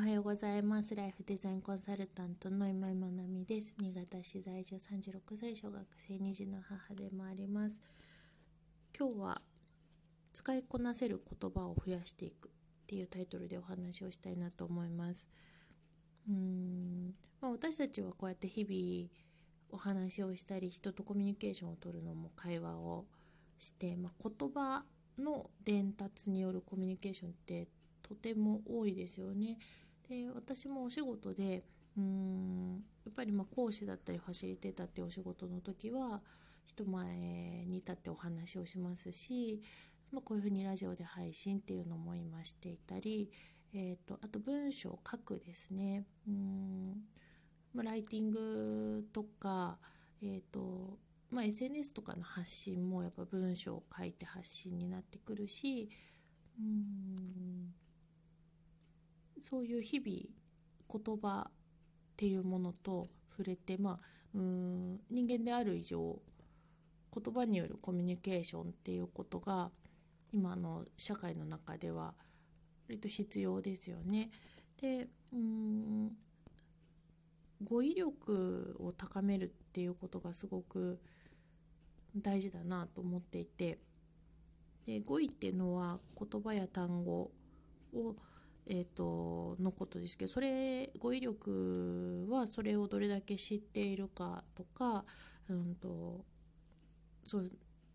おはようございます。ライフデザインコンサルタントの今井まなみです。新潟市在住36歳小学生2児の母でもあります。今日は使いこなせる言葉を増やしていくっていうタイトルでお話をしたいなと思います。うーん、まあ、私たちはこうやって日々お話をしたり人とコミュニケーションをとるのも会話をして、まあ、言葉の伝達によるコミュニケーションってとても多いですよね。で私もお仕事でうーんやっぱりま講師だったりファシリテーターってお仕事の時は人前に立ってお話をしますし、まあ、こういうふうにラジオで配信っていうのも今していたり、えーと、あと文章を書くですね。うんまライティングとか、えーとまあ、SNS とかの発信もやっぱ文章を書いて発信になってくるしうんそういう日々言葉っていうものと触れて、まあ、うん人間である以上言葉によるコミュニケーションっていうことが今の社会の中では割と必要ですよね。でうん語彙力を高めるっていうことがすごく大事だなと思っていてで語彙っていうのは言葉や単語を、えーと、のことですけどそれ語彙力はそれをどれだけ知っているかとか、うんと、そ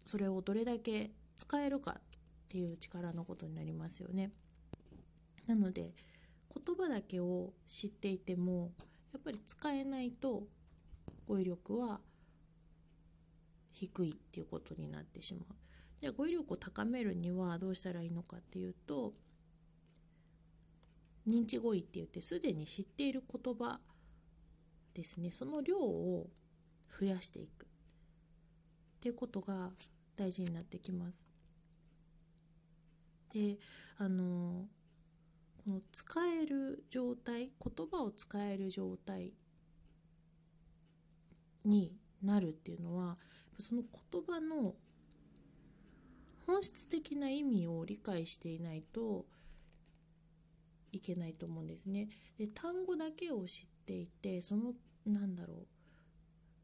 それをどれだけ使えるかっていう力のことになりますよね。なので言葉だけを知っていてもやっぱり使えないと語彙力は低いっていうことになってしまう。じゃあ語彙力を高めるにはどうしたらいいのかっていうと認知語彙って言ってすでに知っている言葉ですねその量を増やしていくっていうことが大事になってきます。であのこの使える状態言葉を使える状態になるっていうのはその言葉の本質的な意味を理解していないといけないと思うんですね。で単語だけを知っていてそのなんだろう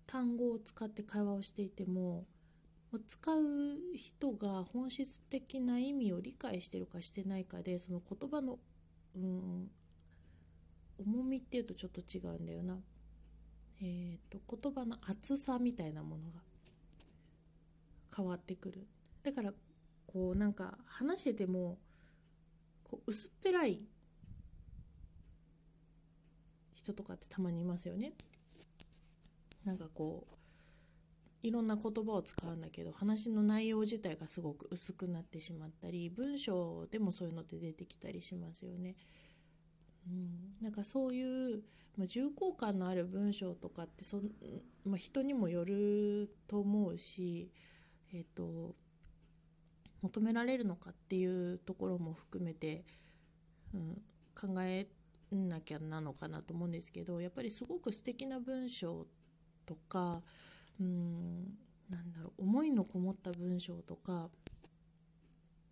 単語を使って会話をしていても使う人が本質的な意味を理解してるかしてないかでその言葉のうん重みっていうとちょっと違うんだよな。えーと、言葉の厚さみたいなものが変わってくるだからこうなんか話しててもこう薄っぺらい人とかってたまにいますよねなんかこういろんな言葉を使うんだけど話の内容自体がすごく薄くなってしまったり文章でもそういうのって出てきたりしますよね。うん、なんかそういう、まあ、重厚感のある文章とかってそ、まあ、人にもよると思うし、えーと、求められるのかっていうところも含めて、うん、考えなきゃなのかなと思うんですけどやっぱりすごく素敵な文章とかうんなんだろう思いのこもった文章とか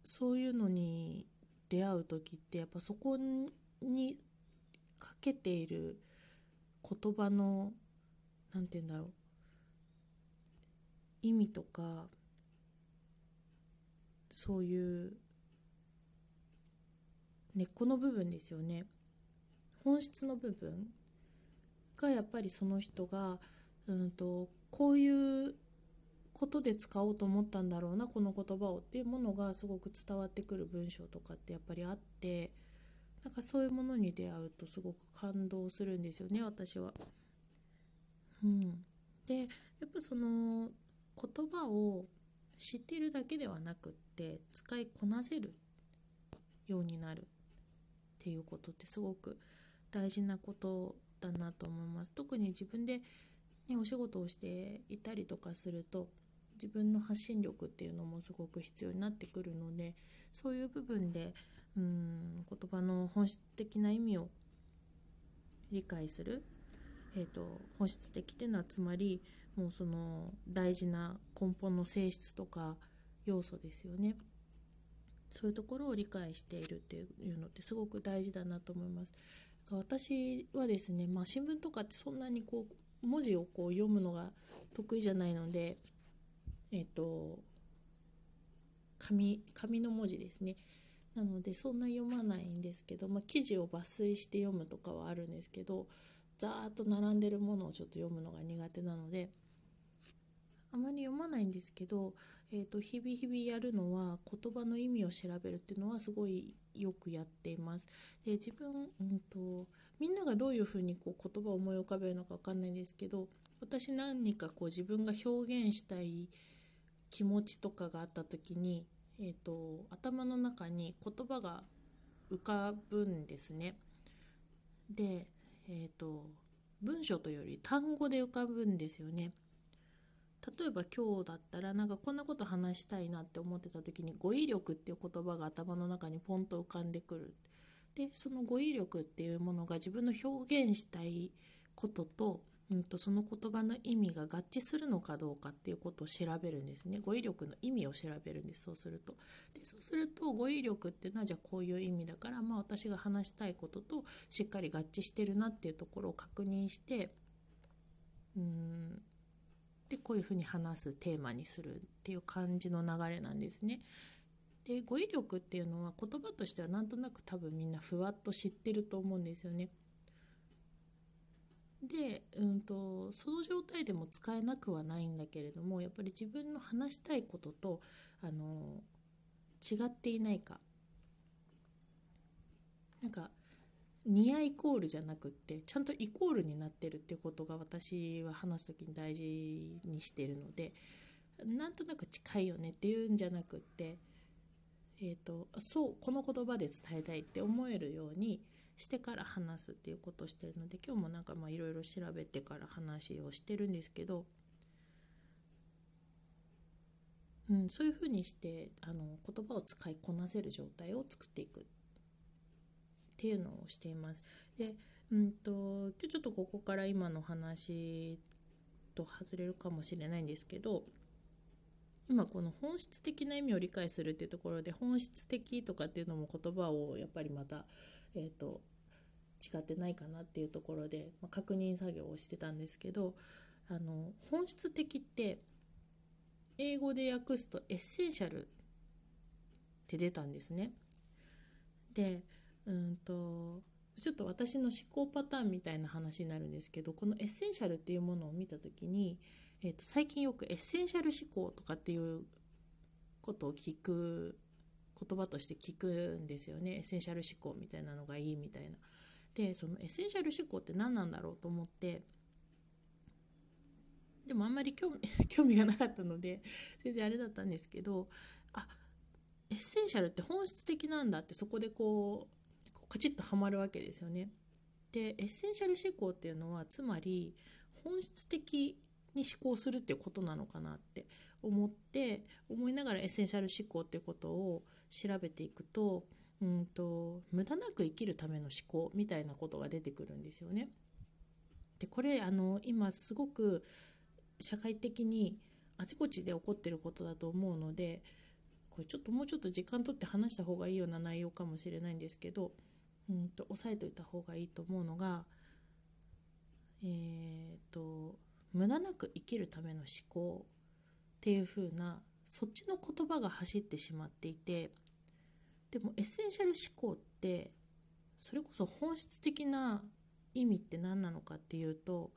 そういうのに出会う時ってやっぱそこにかけている言葉の何て言うんだろう意味とかそういう根っこの部分ですよね。本質の部分がやっぱりその人がうんとこういうことで使おうと思ったんだろうなこの言葉をっていうものがすごく伝わってくる文章とかってやっぱりあってなんかそういうものに出会うとすごく感動するんですよね私は。うん、でやっぱその言葉を知ってるだけではなくって使いこなせるようになるっていうことってすごく大事なことだなと思います。特に自分でね、お仕事をしていたりとかすると自分の発信力っていうのもすごく必要になってくるのでそういう部分でうん言葉の本質的な意味を理解する、えーと、本質的っていうのはつまりもうその大事な根本の性質とか要素ですよねそういうところを理解しているっていうのってすごく大事だなと思います私はですね、まあ、新聞とかってそんなにこう文字をこう読むのが得意じゃないのでえっ、と紙紙の文字ですね。なのでそんな読まないんですけど、まあ、記事を抜粋して読むとかはあるんですけどざーっと並んでるものをちょっと読むのが苦手なのであまり読まないんですけど、えーと、日々日々やるのは言葉の意味を調べるっていうのはすごいよくやっています。で自分、うんと、みんながどういうふうにこう言葉を思い浮かべるのか分かんないんですけど私何かこう自分が表現したい気持ちとかがあった時に、えーと、頭の中に言葉が浮かぶんですね。で、えーと文章というより単語で浮かぶんですよね。例えば今日だったらなんかこんなこと話したいなって思ってた時に語彙力っていう言葉が頭の中にポンと浮かんでくる。でその語彙力っていうものが自分の表現したいことと,、うんと、その言葉の意味が合致するのかどうかっていうことを調べるんですね語彙力の意味を調べるんですそうするとでそうすると語彙力っていうのはじゃあこういう意味だからまあ私が話したいこととしっかり合致してるなっていうところを確認してうんでこういうふうに話すテーマにするっていう感じの流れなんですね。で語彙力っていうのは言葉としてはなんとなく多分みんなふわっと知ってると思うんですよね。で、うんと、その状態でも使えなくはないんだけれどもやっぱり自分の話したいこととあの違っていないかなんかニアイコールじゃなくってちゃんとイコールになってるっていうことが私は話す時に大事にしてるのでなんとなく近いよねっていうんじゃなくって、えーと、そうこの言葉で伝えたいって思えるようにしてから話すっていうことをしてるので今日もなんかいろいろ調べてから話をしてるんですけど、うん、そういうふうにしてあの言葉を使いこなせる状態を作っていくっていうのをしています。で、うんと、今日ちょっとここから今の話と外れるかもしれないんですけど今この本質的な意味を理解するっていうところで本質的とかっていうのも言葉をやっぱりまた、えーと、違ってないかなっていうところで、まあ、確認作業をしてたんですけどあの本質的って英語で訳すと essential って出たんですね。でうんとちょっと私の思考パターンみたいな話になるんですけどこの essential っていうものを見た時に、えー、と最近よくエッセンシャル思考とかっていうことを聞く言葉として聞くんですよねエッセンシャル思考みたいなのがいいみたいな。でそのエッセンシャル思考って何なんだろうと思ってでもあんまり興味 興味がなかったので全然あれだったんですけどあ essential って本質的なんだってそこでこうカチッとはまるわけですよね。でエッセンシャル思考っていうのはつまり本質的に思考するっていうことなのかなって思って思いながらエッセンシャル思考っていうことを調べていくとうんと無駄なく生きるための思考みたいなことが出てくるんですよね。でこれあの今すごく社会的にあちこちで起こってることだと思うのでこれちょっともうちょっと時間とって話した方がいいような内容かもしれないんですけどうんと押さえといた方がいいと思うのがえーと、無駄なく生きるための思考っていう風なそっちの言葉が走ってしまっていてでもエッセンシャル思考ってそれこそ本質的な意味って何なのかっていうと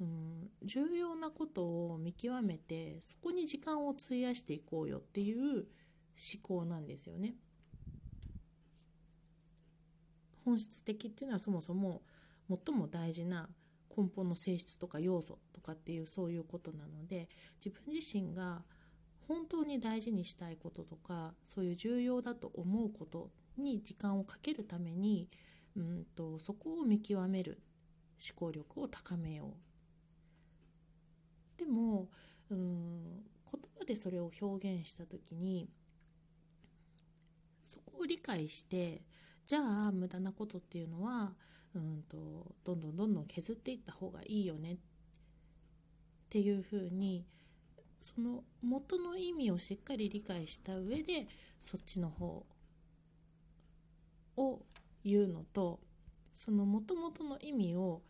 うん重要なことを見極めてそこに時間を費やしていこうよっていう思考なんですよね。本質的っていうのはそもそも最も大事な根本の性質とか要素とかっていうそういうことなので自分自身が本当に大事にしたいこととかそういう重要だと思うことに時間をかけるためにうんとそこを見極める思考力を高めよう。でもうん言葉でそれを表現した時にそこを理解してじゃあ無駄なことっていうのはうんとどんどんどんどん削っていった方がいいよね。っていうふうにその元の意味をしっかり理解した上でそっちの方を言うのとそのもともとの意味を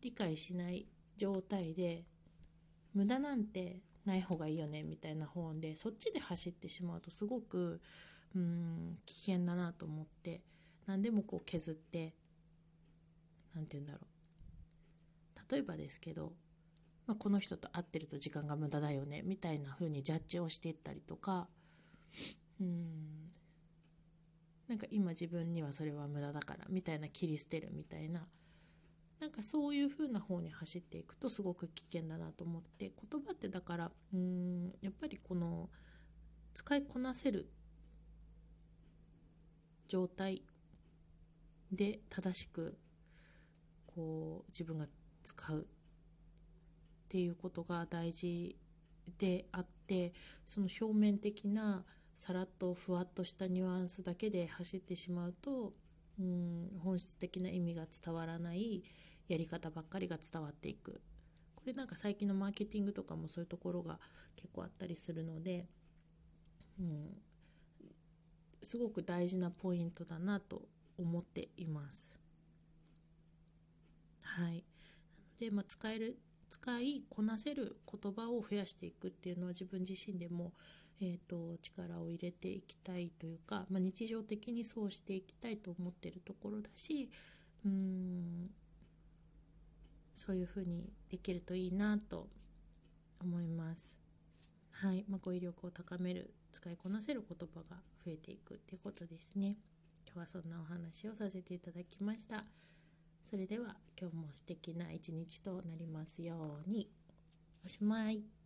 理解しない状態で無駄なんてない方がいいよねみたいな本でそっちで走ってしまうとすごくうん危険だなと思って。何でもこう削って何て言うんだろう。例えばですけど、まあ、この人と会ってると時間が無駄だよねみたいな風にジャッジをしていったりとかうんなんか今自分にはそれは無駄だからみたいな切り捨てるみたいななんかそういう風な方に走っていくとすごく危険だなと思って言葉ってだからうんやっぱりこの使いこなせる状態で正しくこう自分が使うっていうことが大事であってその表面的なさらっとふわっとしたニュアンスだけで走ってしまうとうん本質的な意味が伝わらないやり方ばっかりが伝わっていく。これなんか最近のマーケティングとかもそういうところが結構あったりするので、うん、すごく大事なポイントだなと思っています。はい、なので、まあ、使える使いこなせる言葉を増やしていくっていうのは自分自身でも、えーと、力を入れていきたいというか、まあ、日常的にそうしていきたいと思ってるところだしうんそういうふうにできるといいなと思います。はい、まあ、語彙力を高める使いこなせる言葉が増えていくっていうことですね。今日はそんなお話をさせていただきました。それでは今日も素敵な一日となりますように。おしまい。